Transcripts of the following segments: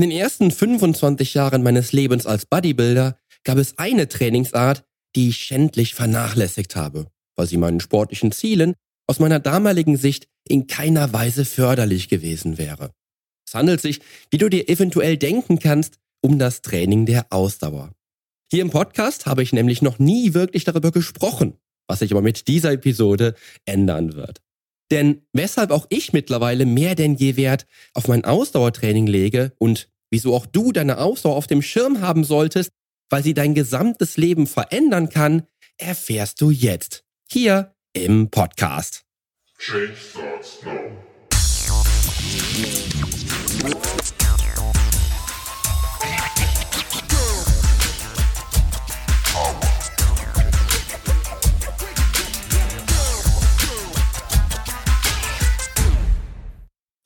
In den ersten 25 Jahren meines Lebens als Bodybuilder gab es eine Trainingsart, die ich schändlich vernachlässigt habe, weil sie meinen sportlichen Zielen aus meiner damaligen Sicht in keiner Weise förderlich gewesen wäre. Es handelt sich, wie du dir eventuell denken kannst, um das Training der Ausdauer. Hier im Podcast habe ich nämlich noch nie wirklich darüber gesprochen, was sich aber mit dieser Episode ändern wird. Denn weshalb auch ich mittlerweile mehr denn je Wert auf mein Ausdauertraining lege und wieso auch du deine Ausdauer auf dem Schirm haben solltest, weil sie dein gesamtes Leben verändern kann, erfährst du jetzt hier im Podcast. Change starts now.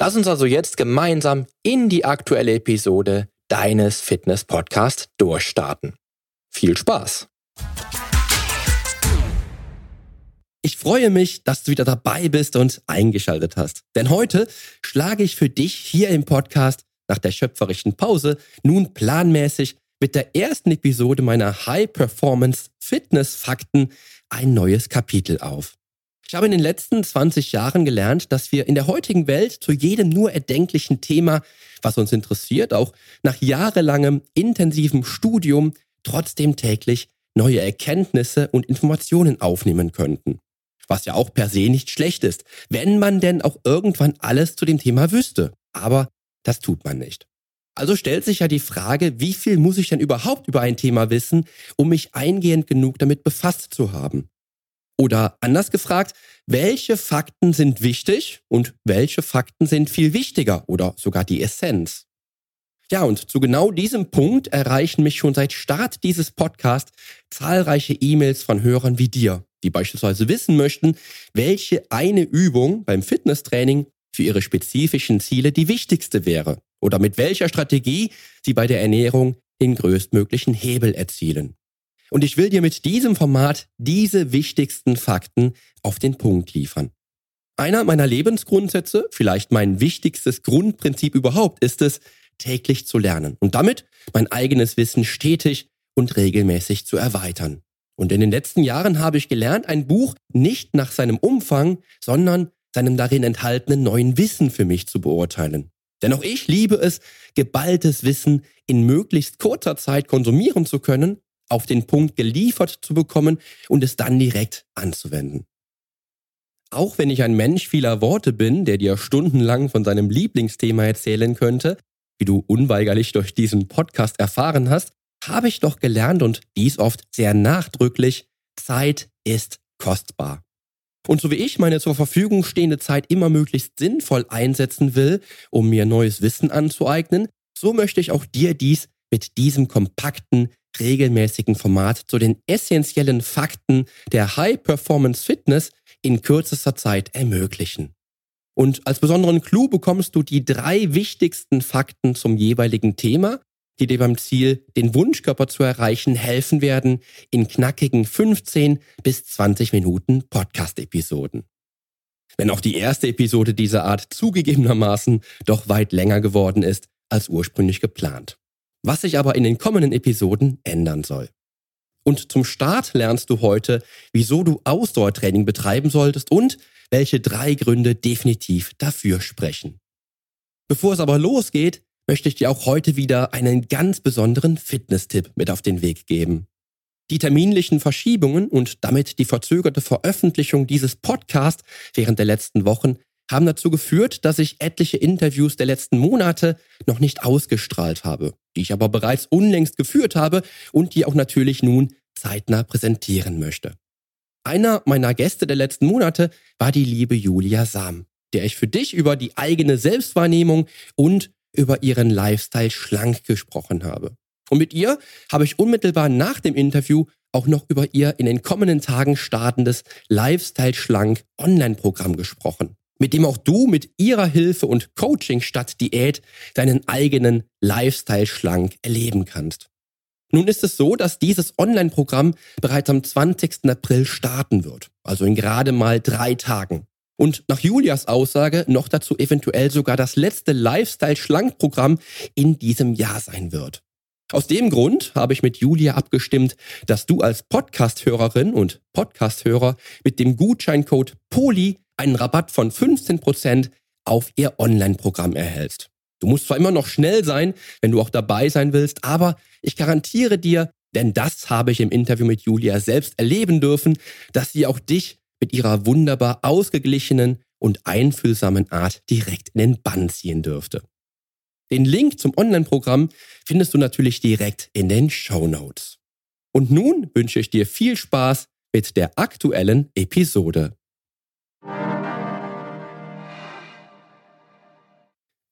Lass uns also jetzt gemeinsam in die aktuelle Episode deines Fitness-Podcasts durchstarten. Viel Spaß! Ich freue mich, dass du wieder dabei bist und eingeschaltet hast. Denn heute schlage ich für dich hier im Podcast nach der schöpferischen Pause nun planmäßig mit der ersten Episode meiner High Performance Fitness Fakten ein neues Kapitel auf. Ich habe in den letzten 20 Jahren gelernt, dass wir in der heutigen Welt zu jedem nur erdenklichen Thema, was uns interessiert, auch nach jahrelangem intensivem Studium trotzdem täglich neue Erkenntnisse und Informationen aufnehmen könnten. Was ja auch per se nicht schlecht ist, wenn man denn auch irgendwann alles zu dem Thema wüsste. Aber das tut man nicht. Also stellt sich ja die Frage, wie viel muss ich denn überhaupt über ein Thema wissen, um mich eingehend genug damit befasst zu haben? Oder anders gefragt, welche Fakten sind wichtig und welche Fakten sind viel wichtiger oder sogar die Essenz? Ja, und zu genau diesem Punkt erreichen mich schon seit Start dieses Podcasts zahlreiche E-Mails von Hörern wie dir, die beispielsweise wissen möchten, welche eine Übung beim Fitnesstraining für ihre spezifischen Ziele die wichtigste wäre oder mit welcher Strategie sie bei der Ernährung den größtmöglichen Hebel erzielen. Und ich will dir mit diesem Format diese wichtigsten Fakten auf den Punkt liefern. Einer meiner Lebensgrundsätze, vielleicht mein wichtigstes Grundprinzip überhaupt, ist es, täglich zu lernen und damit mein eigenes Wissen stetig und regelmäßig zu erweitern. Und in den letzten Jahren habe ich gelernt, ein Buch nicht nach seinem Umfang, sondern seinem darin enthaltenen neuen Wissen für mich zu beurteilen. Denn auch ich liebe es, geballtes Wissen in möglichst kurzer Zeit konsumieren zu können auf den Punkt geliefert zu bekommen und es dann direkt anzuwenden. Auch wenn ich ein Mensch vieler Worte bin, der dir stundenlang von seinem Lieblingsthema erzählen könnte, wie du unweigerlich durch diesen Podcast erfahren hast, habe ich doch gelernt und dies oft sehr nachdrücklich, Zeit ist kostbar. Und so wie ich meine zur Verfügung stehende Zeit immer möglichst sinnvoll einsetzen will, um mir neues Wissen anzueignen, so möchte ich auch dir dies mit diesem kompakten, regelmäßigen Format zu den essentiellen Fakten der High Performance Fitness in kürzester Zeit ermöglichen. Und als besonderen Clou bekommst du die drei wichtigsten Fakten zum jeweiligen Thema, die dir beim Ziel, den Wunschkörper zu erreichen, helfen werden in knackigen 15 bis 20 Minuten Podcast-Episoden. Wenn auch die erste Episode dieser Art zugegebenermaßen doch weit länger geworden ist als ursprünglich geplant was sich aber in den kommenden Episoden ändern soll. Und zum Start lernst du heute, wieso du Ausdauertraining betreiben solltest und welche drei Gründe definitiv dafür sprechen. Bevor es aber losgeht, möchte ich dir auch heute wieder einen ganz besonderen Fitness-Tipp mit auf den Weg geben. Die terminlichen Verschiebungen und damit die verzögerte Veröffentlichung dieses Podcasts während der letzten Wochen haben dazu geführt, dass ich etliche Interviews der letzten Monate noch nicht ausgestrahlt habe, die ich aber bereits unlängst geführt habe und die auch natürlich nun zeitnah präsentieren möchte. Einer meiner Gäste der letzten Monate war die liebe Julia Sam, der ich für dich über die eigene Selbstwahrnehmung und über ihren Lifestyle schlank gesprochen habe. Und mit ihr habe ich unmittelbar nach dem Interview auch noch über ihr in den kommenden Tagen startendes Lifestyle Schlank Online-Programm gesprochen, mit dem auch du mit ihrer Hilfe und Coaching statt Diät deinen eigenen Lifestyle Schlank erleben kannst. Nun ist es so, dass dieses Online-Programm bereits am 20. April starten wird, also in gerade mal drei Tagen. Und nach Julias Aussage noch dazu eventuell sogar das letzte Lifestyle-Schlank-Programm in diesem Jahr sein wird. Aus dem Grund habe ich mit Julia abgestimmt, dass du als Podcast-Hörerin und Podcast-Hörer mit dem Gutscheincode POLI einen Rabatt von 15% auf ihr Online-Programm erhältst. Du musst zwar immer noch schnell sein, wenn du auch dabei sein willst, aber ich garantiere dir, denn das habe ich im Interview mit Julia selbst erleben dürfen, dass sie auch dich mit ihrer wunderbar ausgeglichenen und einfühlsamen Art direkt in den Bann ziehen dürfte. Den Link zum Online-Programm findest du natürlich direkt in den Show Notes. Und nun wünsche ich dir viel Spaß mit der aktuellen Episode.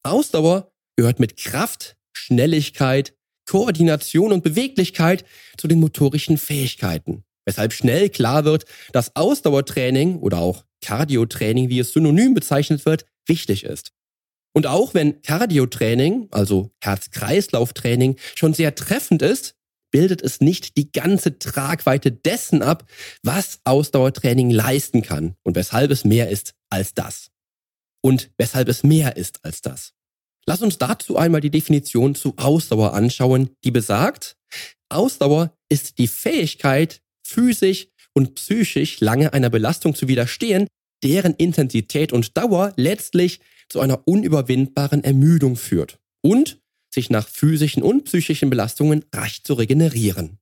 Ausdauer gehört mit Kraft, Schnelligkeit, Koordination und Beweglichkeit zu den motorischen Fähigkeiten. Weshalb schnell klar wird, dass Ausdauertraining oder auch Cardiotraining, wie es synonym bezeichnet wird, wichtig ist. Und auch wenn Cardiotraining, also Herz-Kreislauf-Training, schon sehr treffend ist, bildet es nicht die ganze Tragweite dessen ab, was Ausdauertraining leisten kann und weshalb es mehr ist als das. Und weshalb es mehr ist als das. Lass uns dazu einmal die Definition zu Ausdauer anschauen, die besagt, Ausdauer ist die Fähigkeit, physisch und psychisch lange einer Belastung zu widerstehen, deren Intensität und Dauer letztlich zu einer unüberwindbaren Ermüdung führt und sich nach physischen und psychischen Belastungen rasch zu regenerieren.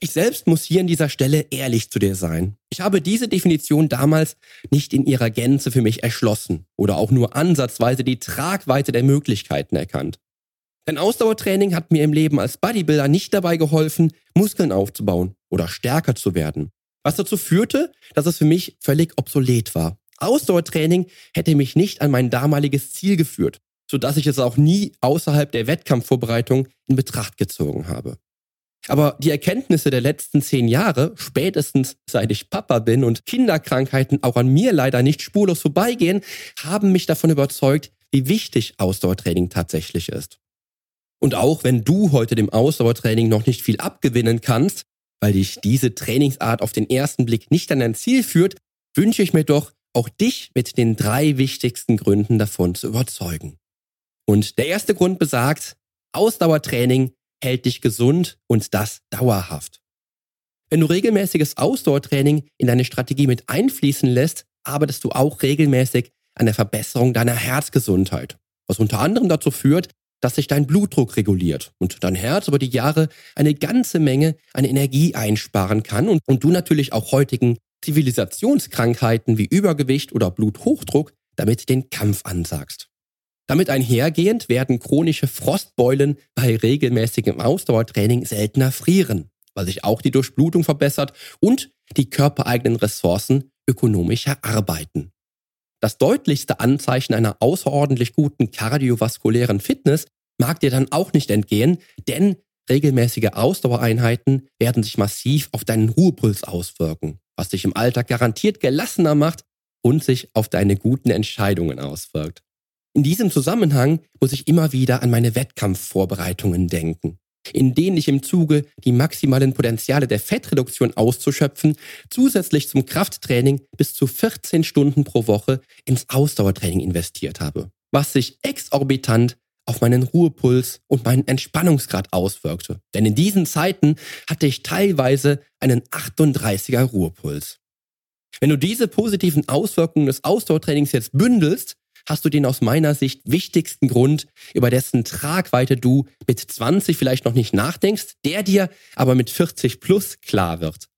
Ich selbst muss hier an dieser Stelle ehrlich zu dir sein. Ich habe diese Definition damals nicht in ihrer Gänze für mich erschlossen oder auch nur ansatzweise die Tragweite der Möglichkeiten erkannt. Denn Ausdauertraining hat mir im Leben als Bodybuilder nicht dabei geholfen, Muskeln aufzubauen oder stärker zu werden. Was dazu führte, dass es für mich völlig obsolet war. Ausdauertraining hätte mich nicht an mein damaliges Ziel geführt, sodass ich es auch nie außerhalb der Wettkampfvorbereitung in Betracht gezogen habe. Aber die Erkenntnisse der letzten zehn Jahre, spätestens seit ich Papa bin und Kinderkrankheiten auch an mir leider nicht spurlos vorbeigehen, haben mich davon überzeugt, wie wichtig Ausdauertraining tatsächlich ist. Und auch wenn du heute dem Ausdauertraining noch nicht viel abgewinnen kannst, weil dich diese Trainingsart auf den ersten Blick nicht an dein Ziel führt, wünsche ich mir doch, auch dich mit den drei wichtigsten Gründen davon zu überzeugen. Und der erste Grund besagt, Ausdauertraining hält dich gesund und das dauerhaft. Wenn du regelmäßiges Ausdauertraining in deine Strategie mit einfließen lässt, arbeitest du auch regelmäßig an der Verbesserung deiner Herzgesundheit, was unter anderem dazu führt, dass sich dein Blutdruck reguliert und dein Herz über die Jahre eine ganze Menge an Energie einsparen kann und, und du natürlich auch heutigen Zivilisationskrankheiten wie Übergewicht oder Bluthochdruck damit den Kampf ansagst. Damit einhergehend werden chronische Frostbeulen bei regelmäßigem Ausdauertraining seltener frieren, weil sich auch die Durchblutung verbessert und die körpereigenen Ressourcen ökonomischer arbeiten. Das deutlichste Anzeichen einer außerordentlich guten kardiovaskulären Fitness mag dir dann auch nicht entgehen, denn regelmäßige Ausdauereinheiten werden sich massiv auf deinen Ruhepuls auswirken, was dich im Alltag garantiert gelassener macht und sich auf deine guten Entscheidungen auswirkt. In diesem Zusammenhang muss ich immer wieder an meine Wettkampfvorbereitungen denken in denen ich im Zuge, die maximalen Potenziale der Fettreduktion auszuschöpfen, zusätzlich zum Krafttraining bis zu 14 Stunden pro Woche ins Ausdauertraining investiert habe, was sich exorbitant auf meinen Ruhepuls und meinen Entspannungsgrad auswirkte. Denn in diesen Zeiten hatte ich teilweise einen 38er Ruhepuls. Wenn du diese positiven Auswirkungen des Ausdauertrainings jetzt bündelst, hast du den aus meiner Sicht wichtigsten Grund, über dessen Tragweite du mit 20 vielleicht noch nicht nachdenkst, der dir aber mit 40 plus klar wird.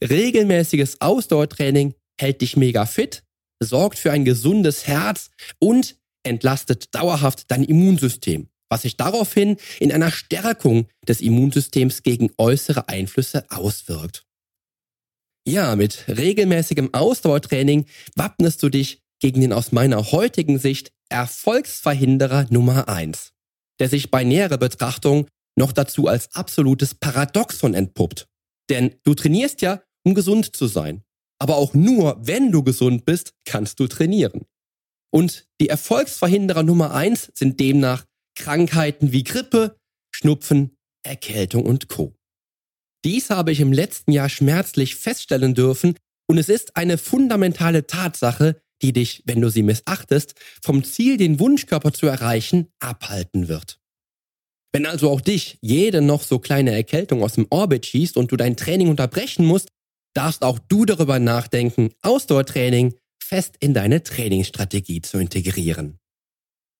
Regelmäßiges Ausdauertraining hält dich mega fit, sorgt für ein gesundes Herz und entlastet dauerhaft dein Immunsystem, was sich daraufhin in einer Stärkung des Immunsystems gegen äußere Einflüsse auswirkt. Ja, mit regelmäßigem Ausdauertraining wappnest du dich gegen den aus meiner heutigen Sicht Erfolgsverhinderer Nummer eins, der sich bei näherer Betrachtung noch dazu als absolutes Paradoxon entpuppt. Denn du trainierst ja, um gesund zu sein. Aber auch nur, wenn du gesund bist, kannst du trainieren. Und die Erfolgsverhinderer Nummer eins sind demnach Krankheiten wie Grippe, Schnupfen, Erkältung und Co. Dies habe ich im letzten Jahr schmerzlich feststellen dürfen und es ist eine fundamentale Tatsache, die dich, wenn du sie missachtest, vom Ziel, den Wunschkörper zu erreichen, abhalten wird. Wenn also auch dich jede noch so kleine Erkältung aus dem Orbit schießt und du dein Training unterbrechen musst, darfst auch du darüber nachdenken, Ausdauertraining fest in deine Trainingsstrategie zu integrieren.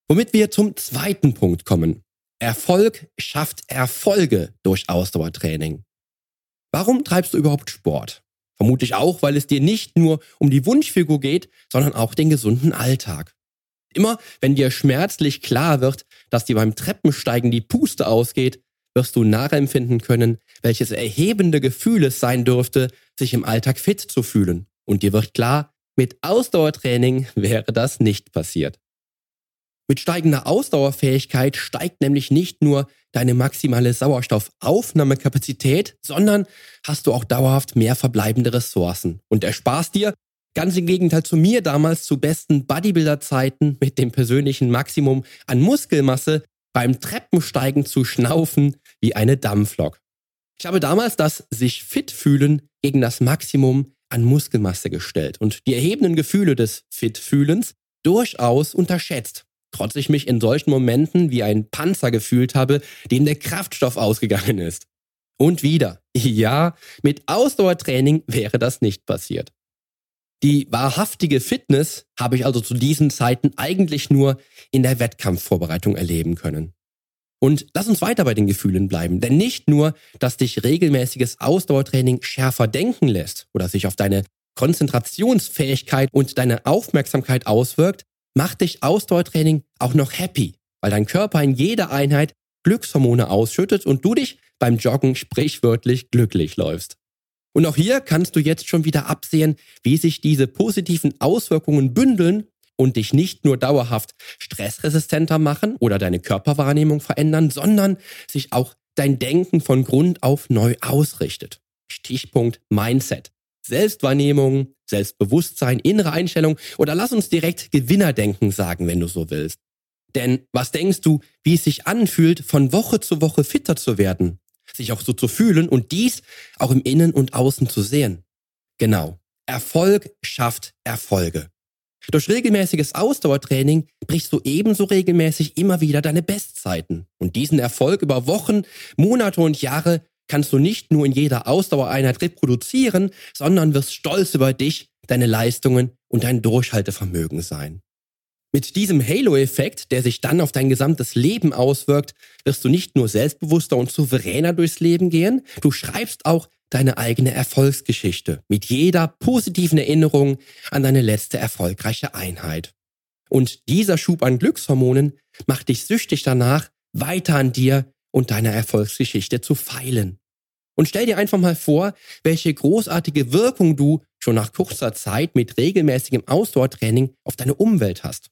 Womit wir zum zweiten Punkt kommen. Erfolg schafft Erfolge durch Ausdauertraining. Warum treibst du überhaupt Sport? Vermutlich auch, weil es dir nicht nur um die Wunschfigur geht, sondern auch den gesunden Alltag. Immer wenn dir schmerzlich klar wird, dass dir beim Treppensteigen die Puste ausgeht, wirst du nachempfinden können, welches erhebende Gefühl es sein dürfte, sich im Alltag fit zu fühlen. Und dir wird klar, mit Ausdauertraining wäre das nicht passiert. Mit steigender Ausdauerfähigkeit steigt nämlich nicht nur deine maximale Sauerstoffaufnahmekapazität, sondern hast du auch dauerhaft mehr verbleibende Ressourcen und ersparst dir, ganz im Gegenteil zu mir damals zu besten Bodybuilder-Zeiten mit dem persönlichen Maximum an Muskelmasse, beim Treppensteigen zu schnaufen wie eine Dampflok. Ich habe damals das sich fit fühlen gegen das Maximum an Muskelmasse gestellt und die erhebenden Gefühle des Fit-Fühlens durchaus unterschätzt. Trotz ich mich in solchen Momenten wie ein Panzer gefühlt habe, dem der Kraftstoff ausgegangen ist. Und wieder, ja, mit Ausdauertraining wäre das nicht passiert. Die wahrhaftige Fitness habe ich also zu diesen Zeiten eigentlich nur in der Wettkampfvorbereitung erleben können. Und lass uns weiter bei den Gefühlen bleiben, denn nicht nur, dass dich regelmäßiges Ausdauertraining schärfer denken lässt oder sich auf deine Konzentrationsfähigkeit und deine Aufmerksamkeit auswirkt, macht dich Ausdauertraining auch noch happy, weil dein Körper in jeder Einheit Glückshormone ausschüttet und du dich beim Joggen sprichwörtlich glücklich läufst. Und auch hier kannst du jetzt schon wieder absehen, wie sich diese positiven Auswirkungen bündeln und dich nicht nur dauerhaft stressresistenter machen oder deine Körperwahrnehmung verändern, sondern sich auch dein Denken von Grund auf neu ausrichtet. Stichpunkt Mindset. Selbstwahrnehmung, Selbstbewusstsein, innere Einstellung oder lass uns direkt Gewinnerdenken sagen, wenn du so willst. Denn was denkst du, wie es sich anfühlt, von Woche zu Woche fitter zu werden, sich auch so zu fühlen und dies auch im Innen und Außen zu sehen? Genau. Erfolg schafft Erfolge. Durch regelmäßiges Ausdauertraining brichst du ebenso regelmäßig immer wieder deine Bestzeiten. Und diesen Erfolg über Wochen, Monate und Jahre kannst du nicht nur in jeder Ausdauereinheit reproduzieren, sondern wirst stolz über dich, deine Leistungen und dein Durchhaltevermögen sein. Mit diesem Halo-Effekt, der sich dann auf dein gesamtes Leben auswirkt, wirst du nicht nur selbstbewusster und souveräner durchs Leben gehen, du schreibst auch deine eigene Erfolgsgeschichte mit jeder positiven Erinnerung an deine letzte erfolgreiche Einheit. Und dieser Schub an Glückshormonen macht dich süchtig danach, weiter an dir und deiner Erfolgsgeschichte zu feilen. Und stell dir einfach mal vor, welche großartige Wirkung du schon nach kurzer Zeit mit regelmäßigem Ausdauertraining auf deine Umwelt hast.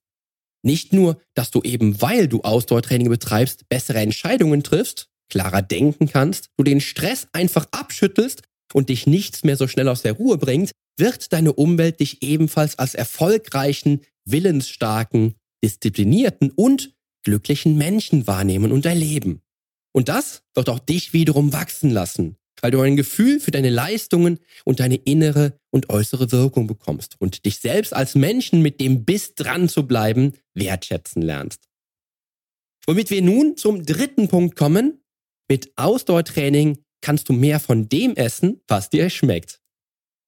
Nicht nur, dass du eben weil du Ausdauertraining betreibst, bessere Entscheidungen triffst, klarer denken kannst, du den Stress einfach abschüttelst und dich nichts mehr so schnell aus der Ruhe bringt, wird deine Umwelt dich ebenfalls als erfolgreichen, willensstarken, disziplinierten und glücklichen Menschen wahrnehmen und erleben. Und das wird auch dich wiederum wachsen lassen, weil du ein Gefühl für deine Leistungen und deine innere und äußere Wirkung bekommst und dich selbst als Menschen mit dem Biss dran zu bleiben wertschätzen lernst. Womit wir nun zum dritten Punkt kommen. Mit Ausdauertraining kannst du mehr von dem essen, was dir schmeckt.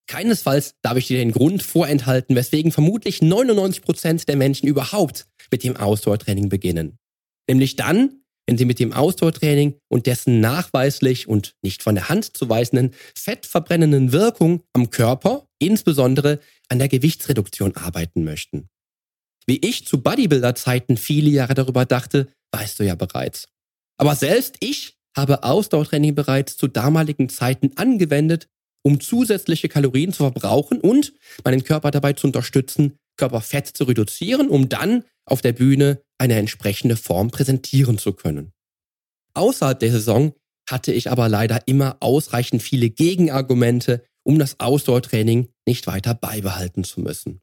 Keinesfalls darf ich dir den Grund vorenthalten, weswegen vermutlich 99 Prozent der Menschen überhaupt mit dem Ausdauertraining beginnen. Nämlich dann, wenn sie mit dem Ausdauertraining und dessen nachweislich und nicht von der Hand zu weisenden fettverbrennenden Wirkung am Körper, insbesondere an der Gewichtsreduktion arbeiten möchten. Wie ich zu Bodybuilder-Zeiten viele Jahre darüber dachte, weißt du ja bereits. Aber selbst ich habe Ausdauertraining bereits zu damaligen Zeiten angewendet, um zusätzliche Kalorien zu verbrauchen und meinen Körper dabei zu unterstützen, Körperfett zu reduzieren, um dann auf der Bühne eine entsprechende Form präsentieren zu können. Außerhalb der Saison hatte ich aber leider immer ausreichend viele Gegenargumente, um das Ausdauertraining nicht weiter beibehalten zu müssen.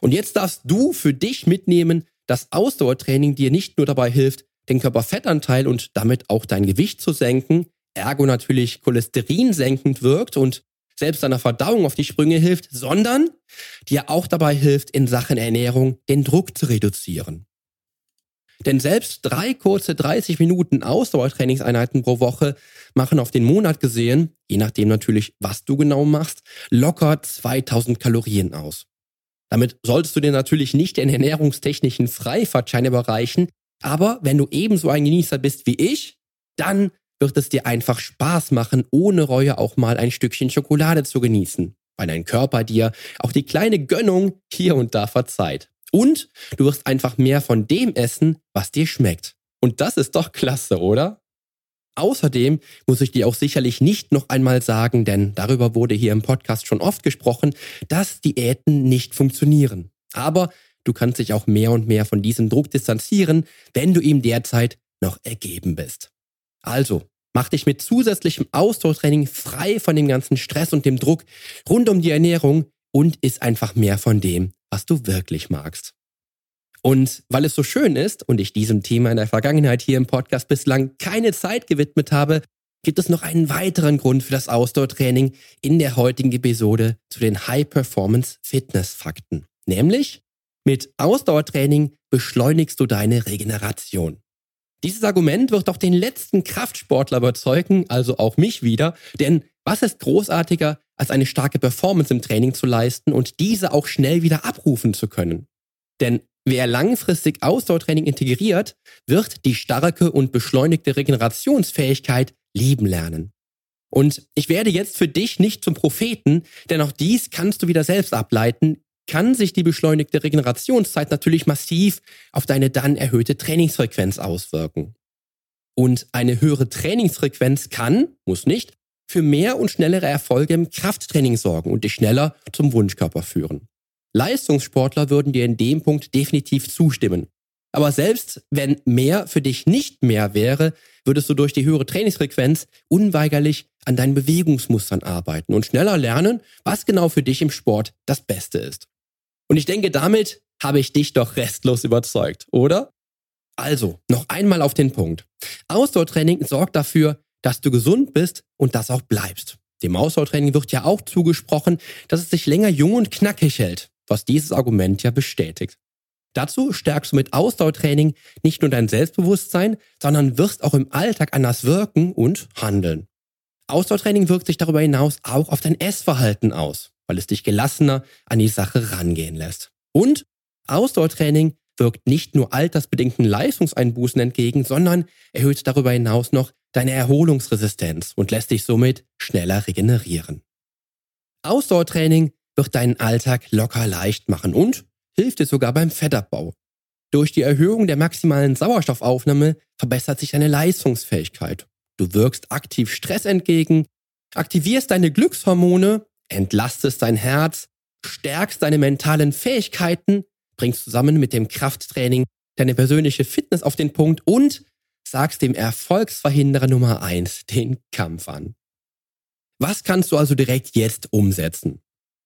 Und jetzt darfst du für dich mitnehmen, dass Ausdauertraining dir nicht nur dabei hilft, den Körperfettanteil und damit auch dein Gewicht zu senken, ergo natürlich Cholesterin senkend wirkt und selbst deiner Verdauung auf die Sprünge hilft, sondern dir auch dabei hilft, in Sachen Ernährung den Druck zu reduzieren. Denn selbst drei kurze 30 Minuten Ausdauertrainingseinheiten pro Woche machen auf den Monat gesehen, je nachdem natürlich, was du genau machst, locker 2000 Kalorien aus. Damit solltest du dir natürlich nicht den ernährungstechnischen Freifahrtschein überreichen, aber wenn du ebenso ein Genießer bist wie ich, dann wird es dir einfach Spaß machen, ohne Reue auch mal ein Stückchen Schokolade zu genießen, weil dein Körper dir auch die kleine Gönnung hier und da verzeiht. Und du wirst einfach mehr von dem essen, was dir schmeckt. Und das ist doch klasse, oder? Außerdem muss ich dir auch sicherlich nicht noch einmal sagen, denn darüber wurde hier im Podcast schon oft gesprochen, dass Diäten nicht funktionieren. Aber du kannst dich auch mehr und mehr von diesem Druck distanzieren, wenn du ihm derzeit noch ergeben bist. Also, mach dich mit zusätzlichem Ausdauertraining frei von dem ganzen Stress und dem Druck rund um die Ernährung und isst einfach mehr von dem, was du wirklich magst. Und weil es so schön ist und ich diesem Thema in der Vergangenheit hier im Podcast bislang keine Zeit gewidmet habe, gibt es noch einen weiteren Grund für das Ausdauertraining in der heutigen Episode zu den High Performance Fitness Fakten. Nämlich, mit Ausdauertraining beschleunigst du deine Regeneration. Dieses Argument wird auch den letzten Kraftsportler überzeugen, also auch mich wieder, denn was ist großartiger, als eine starke Performance im Training zu leisten und diese auch schnell wieder abrufen zu können? Denn wer langfristig Ausdauertraining integriert, wird die starke und beschleunigte Regenerationsfähigkeit lieben lernen. Und ich werde jetzt für dich nicht zum Propheten, denn auch dies kannst du wieder selbst ableiten, kann sich die beschleunigte Regenerationszeit natürlich massiv auf deine dann erhöhte Trainingsfrequenz auswirken. Und eine höhere Trainingsfrequenz kann, muss nicht, für mehr und schnellere Erfolge im Krafttraining sorgen und dich schneller zum Wunschkörper führen. Leistungssportler würden dir in dem Punkt definitiv zustimmen. Aber selbst wenn mehr für dich nicht mehr wäre, würdest du durch die höhere Trainingsfrequenz unweigerlich an deinen Bewegungsmustern arbeiten und schneller lernen, was genau für dich im Sport das Beste ist. Und ich denke, damit habe ich dich doch restlos überzeugt, oder? Also, noch einmal auf den Punkt. Ausdauertraining sorgt dafür, dass du gesund bist und das auch bleibst. Dem Ausdauertraining wird ja auch zugesprochen, dass es sich länger jung und knackig hält, was dieses Argument ja bestätigt. Dazu stärkst du mit Ausdauertraining nicht nur dein Selbstbewusstsein, sondern wirst auch im Alltag anders wirken und handeln. Ausdauertraining wirkt sich darüber hinaus auch auf dein Essverhalten aus weil es dich gelassener an die Sache rangehen lässt. Und Ausdauertraining wirkt nicht nur altersbedingten Leistungseinbußen entgegen, sondern erhöht darüber hinaus noch deine Erholungsresistenz und lässt dich somit schneller regenerieren. Ausdauertraining wird deinen Alltag locker leicht machen und hilft dir sogar beim Fettabbau. Durch die Erhöhung der maximalen Sauerstoffaufnahme verbessert sich deine Leistungsfähigkeit. Du wirkst aktiv Stress entgegen, aktivierst deine Glückshormone entlastest dein Herz, stärkst deine mentalen Fähigkeiten, bringst zusammen mit dem Krafttraining deine persönliche Fitness auf den Punkt und sagst dem Erfolgsverhinderer Nummer eins den Kampf an. Was kannst du also direkt jetzt umsetzen?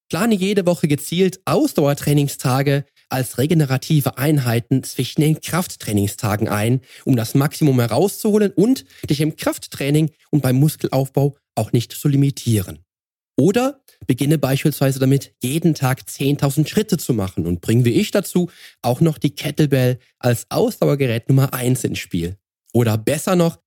Plane jede Woche gezielt Ausdauertrainingstage als regenerative Einheiten zwischen den Krafttrainingstagen ein, um das Maximum herauszuholen und dich im Krafttraining und beim Muskelaufbau auch nicht zu limitieren. Oder beginne beispielsweise damit, jeden Tag 10.000 Schritte zu machen und bring wie ich dazu auch noch die Kettlebell als Ausdauergerät Nummer eins ins Spiel. Oder besser noch,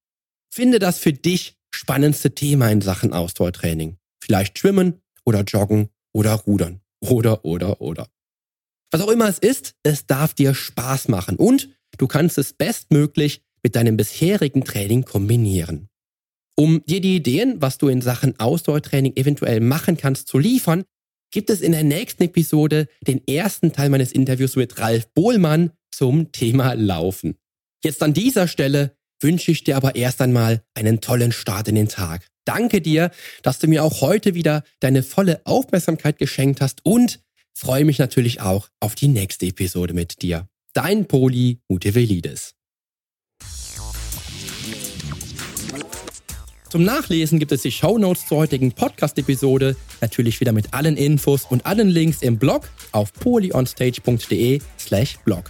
finde das für dich spannendste Thema in Sachen Ausdauertraining. Vielleicht schwimmen oder joggen oder rudern. Oder, oder, oder. Was auch immer es ist, es darf dir Spaß machen und du kannst es bestmöglich mit deinem bisherigen Training kombinieren. Um dir die Ideen, was du in Sachen Ausdauertraining eventuell machen kannst, zu liefern, gibt es in der nächsten Episode den ersten Teil meines Interviews mit Ralf Bohlmann zum Thema Laufen. Jetzt an dieser Stelle wünsche ich dir aber erst einmal einen tollen Start in den Tag. Danke dir, dass du mir auch heute wieder deine volle Aufmerksamkeit geschenkt hast und freue mich natürlich auch auf die nächste Episode mit dir. Dein Poli Mutevelidis. Zum Nachlesen gibt es die Shownotes zur heutigen Podcast-Episode, natürlich wieder mit allen Infos und allen Links im Blog auf polyonstage.de slash blog.